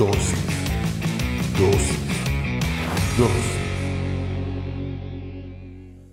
Dosis. Dosis. Dosis.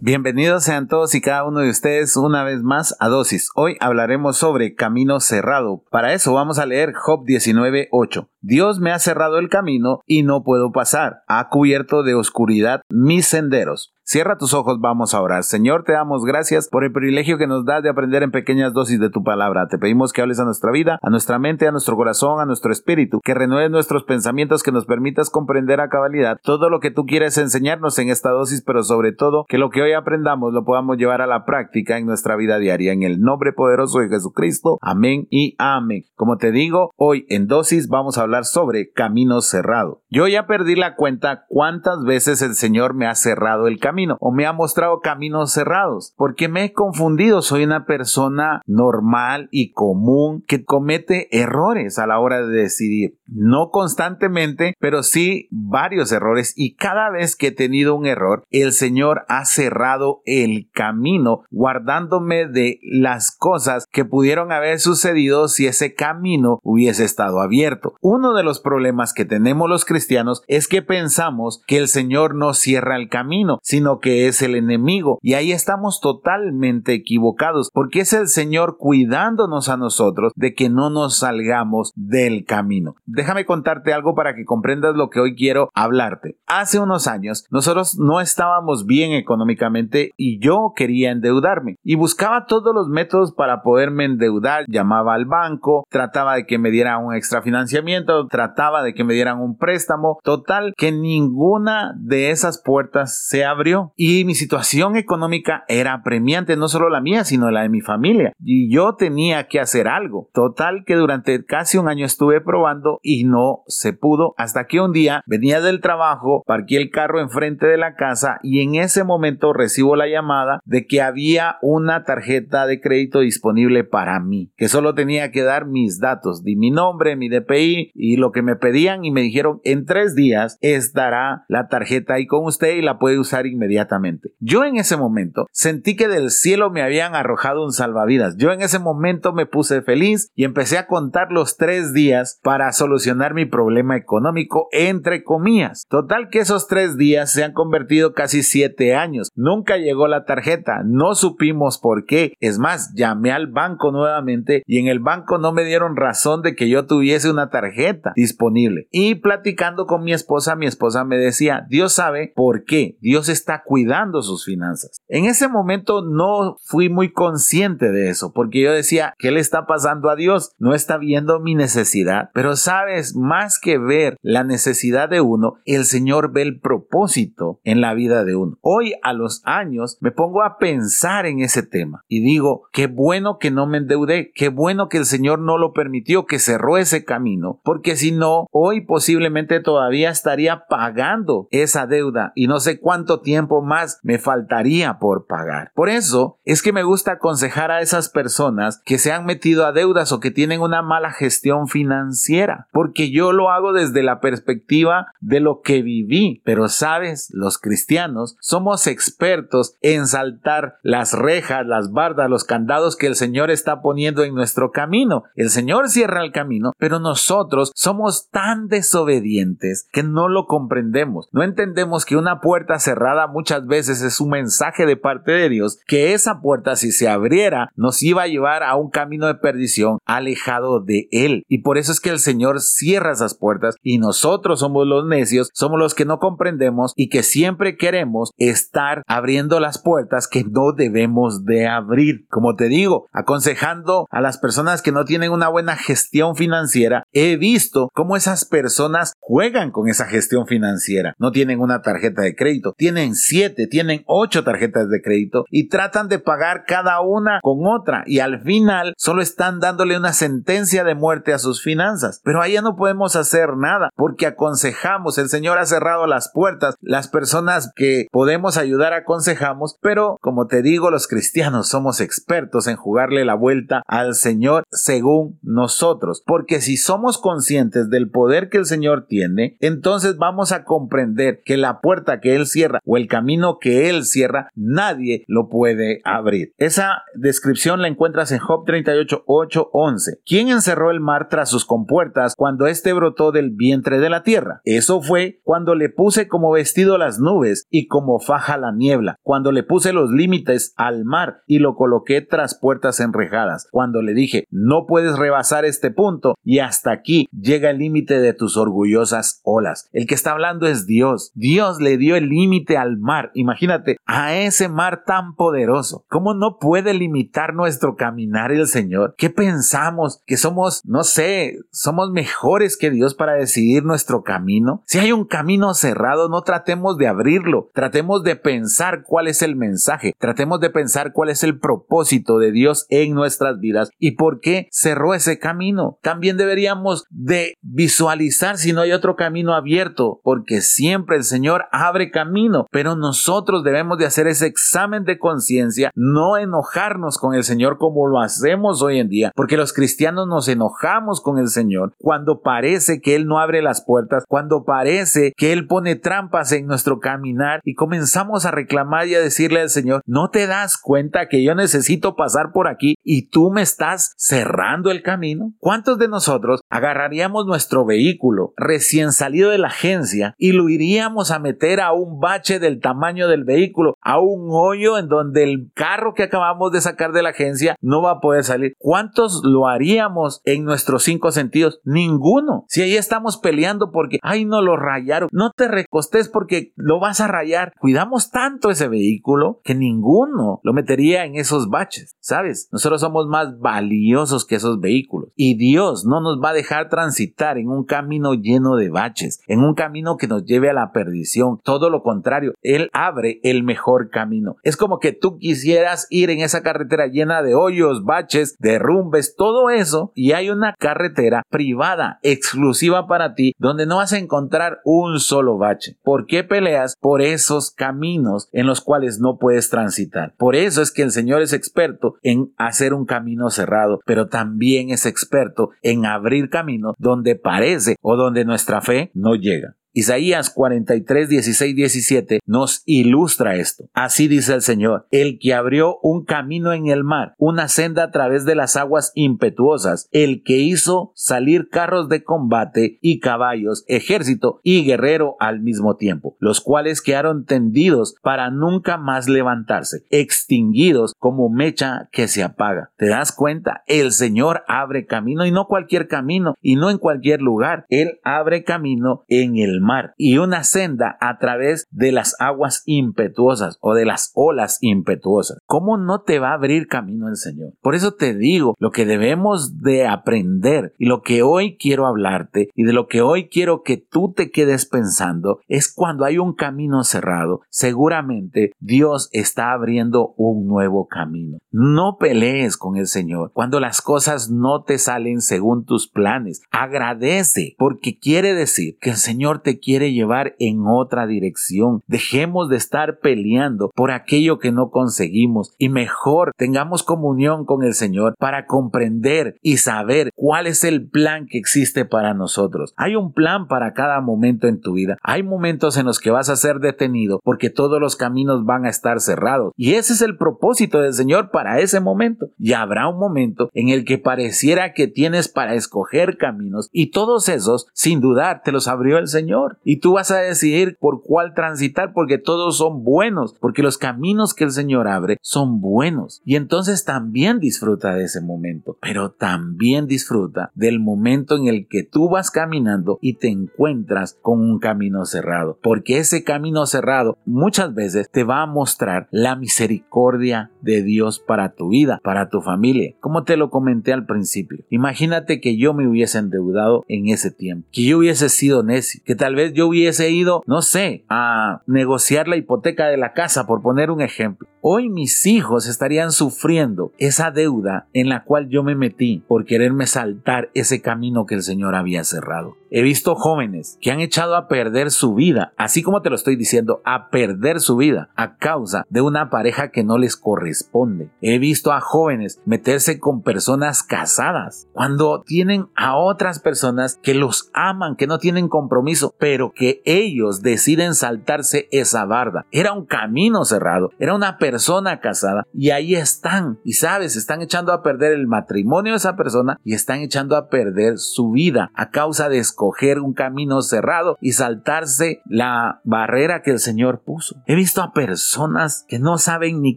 Bienvenidos sean todos y cada uno de ustedes una vez más a Dosis. Hoy hablaremos sobre camino cerrado. Para eso vamos a leer Job 19.8. Dios me ha cerrado el camino y no puedo pasar. Ha cubierto de oscuridad mis senderos. Cierra tus ojos, vamos a orar. Señor, te damos gracias por el privilegio que nos das de aprender en pequeñas dosis de tu palabra. Te pedimos que hables a nuestra vida, a nuestra mente, a nuestro corazón, a nuestro espíritu, que renueves nuestros pensamientos, que nos permitas comprender a cabalidad todo lo que tú quieres enseñarnos en esta dosis, pero sobre todo que lo que hoy aprendamos lo podamos llevar a la práctica en nuestra vida diaria. En el nombre poderoso de Jesucristo. Amén y amén. Como te digo, hoy en dosis vamos a hablar sobre camino cerrado. Yo ya perdí la cuenta cuántas veces el Señor me ha cerrado el camino o me ha mostrado caminos cerrados, porque me he confundido, soy una persona normal y común que comete errores a la hora de decidir, no constantemente, pero sí varios errores y cada vez que he tenido un error, el Señor ha cerrado el camino, guardándome de las cosas que pudieron haber sucedido si ese camino hubiese estado abierto. Uno de los problemas que tenemos los cristianos es que pensamos que el Señor no cierra el camino, sino que es el enemigo. Y ahí estamos totalmente equivocados, porque es el Señor cuidándonos a nosotros de que no nos salgamos del camino. Déjame contarte algo para que comprendas lo que hoy quiero hablarte. Hace unos años nosotros no estábamos bien económicamente y yo quería endeudarme y buscaba todos los métodos para poderme endeudar. Llamaba al banco, trataba de que me dieran un extra financiamiento, trataba de que me dieran un préstamo. Total que ninguna de esas puertas se abrió y mi situación económica era apremiante, no solo la mía, sino la de mi familia. Y yo tenía que hacer algo. Total que durante casi un año estuve probando y no se pudo hasta que un día venía del trabajo, parqué el carro enfrente de la casa y en ese momento recibo la llamada de que había una tarjeta de crédito disponible para mí, que solo tenía que dar mis datos, di mi nombre, mi DPI y lo que me pedían y me dijeron en tres días estará la tarjeta ahí con usted y la puede usar inmediatamente inmediatamente. Yo en ese momento sentí que del cielo me habían arrojado un salvavidas. Yo en ese momento me puse feliz y empecé a contar los tres días para solucionar mi problema económico, entre comillas. Total que esos tres días se han convertido casi siete años. Nunca llegó la tarjeta, no supimos por qué. Es más, llamé al banco nuevamente y en el banco no me dieron razón de que yo tuviese una tarjeta disponible. Y platicando con mi esposa, mi esposa me decía, Dios sabe por qué, Dios está cuidando sus finanzas. En ese momento no fui muy consciente de eso, porque yo decía, ¿qué le está pasando a Dios? No está viendo mi necesidad. Pero sabes, más que ver la necesidad de uno, el Señor ve el propósito en la vida de uno. Hoy a los años me pongo a pensar en ese tema y digo, qué bueno que no me endeudé, qué bueno que el Señor no lo permitió, que cerró ese camino, porque si no, hoy posiblemente todavía estaría pagando esa deuda y no sé cuánto tiempo más me faltaría por pagar. Por eso es que me gusta aconsejar a esas personas que se han metido a deudas o que tienen una mala gestión financiera, porque yo lo hago desde la perspectiva de lo que viví. Pero sabes, los cristianos somos expertos en saltar las rejas, las bardas, los candados que el Señor está poniendo en nuestro camino. El Señor cierra el camino, pero nosotros somos tan desobedientes que no lo comprendemos. No entendemos que una puerta cerrada muchas veces es un mensaje de parte de Dios que esa puerta si se abriera nos iba a llevar a un camino de perdición alejado de Él. Y por eso es que el Señor cierra esas puertas y nosotros somos los necios, somos los que no comprendemos y que siempre queremos estar abriendo las puertas que no debemos de abrir. Como te digo, aconsejando a las personas que no tienen una buena gestión financiera, he visto cómo esas personas juegan con esa gestión financiera. No tienen una tarjeta de crédito, tienen siete, tienen ocho tarjetas de crédito y tratan de pagar cada una con otra y al final solo están dándole una sentencia de muerte a sus finanzas. Pero ahí ya no podemos hacer nada porque aconsejamos, el Señor ha cerrado las puertas, las personas que podemos ayudar aconsejamos, pero como te digo, los cristianos somos expertos en jugarle la vuelta al Señor según nosotros, porque si somos conscientes del poder que el Señor tiene, entonces vamos a comprender que la puerta que Él cierra o el camino que Él cierra, nadie lo puede abrir. Esa descripción la encuentras en Job 38, 8, 11. ¿Quién encerró el mar tras sus compuertas cuando éste brotó del vientre de la tierra? Eso fue cuando le puse como vestido las nubes y como faja la niebla, cuando le puse los límites al mar y lo coloqué tras puertas enrejadas, cuando le dije, no puedes rebasar este punto y hasta aquí llega el límite de tus orgullosas olas. El que está hablando es Dios. Dios le dio el límite al mar. Imagínate, a ese mar tan poderoso. ¿Cómo no puede limitar nuestro caminar el Señor? ¿Qué pensamos? Que somos, no sé, somos mejores que Dios para decidir nuestro camino. Si hay un camino cerrado, no tratemos de abrirlo. Tratemos de pensar cuál es el mensaje. Tratemos de pensar cuál es el propósito de Dios en nuestras vidas y por qué cerró ese camino. También deberíamos de visualizar si no hay otro camino abierto, porque siempre el Señor abre camino, pero nosotros debemos de hacer ese examen de conciencia, no enojarnos con el Señor como lo hacemos hoy en día, porque los cristianos nos enojamos con el Señor cuando parece que Él no abre las puertas, cuando parece que Él pone trampas en nuestro caminar y comenzamos a reclamar y a decirle al Señor, ¿no te das cuenta que yo necesito pasar por aquí y tú me estás cerrando el camino? ¿Cuántos de nosotros agarraríamos nuestro vehículo recién salido de la agencia y lo iríamos a meter a un bache del tamaño del vehículo, a un hoyo en donde el carro que acabamos de sacar de la agencia no va a poder salir? ¿Cuántos lo haríamos en nuestros cinco sentidos? Ninguno. Si ahí estamos peleando porque, ay, no lo rayaron, no te recostes porque lo vas a rayar. Cuidamos tanto ese vehículo que ninguno lo metería en esos baches, ¿sabes? Nosotros somos más valiosos que esos vehículos y Dios no nos va a dejar transitar en un camino lleno de baches, en un camino que nos lleve a la perdición. Todo lo contrario, Él abre el mejor camino. Es como que tú quisieras ir en esa carretera llena de hoyos, baches, derrumbes, todo eso, y hay una carretera privada, exclusiva para ti, donde no vas a encontrar un solo bache. ¿Por qué peleas por esos caminos en los cuales no puedes transitar? Por eso es que el Señor es experto en hacer un camino cerrado, pero también es experto en abrir caminos donde parece o donde nuestra fe no llega. Isaías 43, 16, 17 nos ilustra esto. Así dice el Señor, el que abrió un camino en el mar, una senda a través de las aguas impetuosas, el que hizo salir carros de combate y caballos, ejército y guerrero al mismo tiempo, los cuales quedaron tendidos para nunca más levantarse, extinguidos como mecha que se apaga. ¿Te das cuenta? El Señor abre camino y no cualquier camino y no en cualquier lugar. Él abre camino en el mar y una senda a través de las aguas impetuosas o de las olas impetuosas. ¿Cómo no te va a abrir camino el Señor? Por eso te digo, lo que debemos de aprender y lo que hoy quiero hablarte y de lo que hoy quiero que tú te quedes pensando es cuando hay un camino cerrado, seguramente Dios está abriendo un nuevo camino. No pelees con el Señor cuando las cosas no te salen según tus planes. Agradece porque quiere decir que el Señor te quiere llevar en otra dirección. Dejemos de estar peleando por aquello que no conseguimos y mejor tengamos comunión con el Señor para comprender y saber cuál es el plan que existe para nosotros. Hay un plan para cada momento en tu vida. Hay momentos en los que vas a ser detenido porque todos los caminos van a estar cerrados y ese es el propósito del Señor para ese momento. Y habrá un momento en el que pareciera que tienes para escoger caminos y todos esos sin dudar te los abrió el Señor. Y tú vas a decidir por cuál transitar porque todos son buenos, porque los caminos que el Señor abre son buenos. Y entonces también disfruta de ese momento, pero también disfruta del momento en el que tú vas caminando y te encuentras con un camino cerrado, porque ese camino cerrado muchas veces te va a mostrar la misericordia de Dios para tu vida, para tu familia, como te lo comenté al principio. Imagínate que yo me hubiese endeudado en ese tiempo, que yo hubiese sido necio, que tal vez yo hubiese ido, no sé, a negociar la hipoteca de la casa, por poner un ejemplo. Hoy mis hijos estarían sufriendo esa deuda en la cual yo me metí por quererme saltar ese camino que el Señor había cerrado. He visto jóvenes que han echado a perder su vida, así como te lo estoy diciendo, a perder su vida a causa de una pareja que no les corresponde. He visto a jóvenes meterse con personas casadas cuando tienen a otras personas que los aman, que no tienen compromiso, pero que ellos deciden saltarse esa barda. Era un camino cerrado, era una persona casada y ahí están. Y sabes, están echando a perder el matrimonio de esa persona y están echando a perder su vida a causa de escoger un camino cerrado y saltarse la barrera que el Señor puso. He visto a personas que no saben ni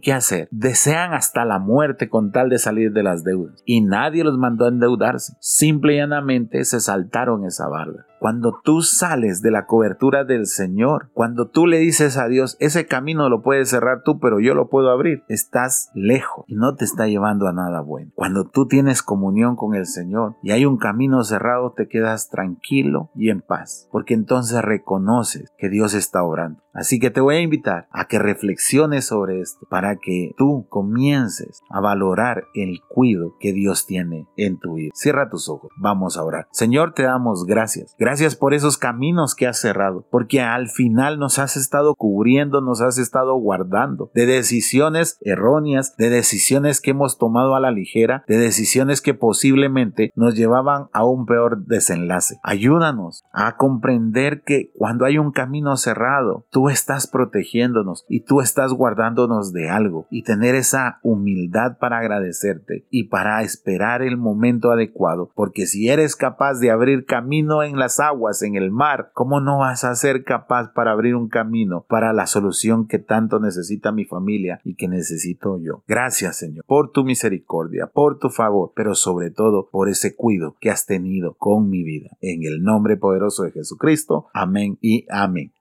qué hacer, desean hasta la muerte con tal de salir de las deudas y nadie los mandó a endeudarse. Simple y llanamente se saltaron esa barda. Cuando tú sales de la cobertura del Señor, cuando tú le dices a Dios, ese camino lo puedes cerrar tú, pero yo lo puedo abrir, estás lejos y no te está llevando a nada bueno. Cuando tú tienes comunión con el Señor y hay un camino cerrado, te quedas tranquilo y en paz, porque entonces reconoces que Dios está orando. Así que te voy a invitar a que reflexiones sobre esto para que tú comiences a valorar el cuidado que Dios tiene en tu vida. Cierra tus ojos, vamos a orar. Señor, te damos gracias. Gracias por esos caminos que has cerrado, porque al final nos has estado cubriendo, nos has estado guardando de decisiones erróneas, de decisiones que hemos tomado a la ligera, de decisiones que posiblemente nos llevaban a un peor desenlace. Ayúdanos a comprender que cuando hay un camino cerrado, tú estás protegiéndonos y tú estás guardándonos de algo y tener esa humildad para agradecerte y para esperar el momento adecuado, porque si eres capaz de abrir camino en las aguas, en el mar, ¿cómo no vas a ser capaz para abrir un camino para la solución que tanto necesita mi familia y que necesito yo? Gracias, Señor, por tu misericordia, por tu favor, pero sobre todo por ese cuido que has tenido con mi vida. En el nombre poderoso de Jesucristo. Amén y amén.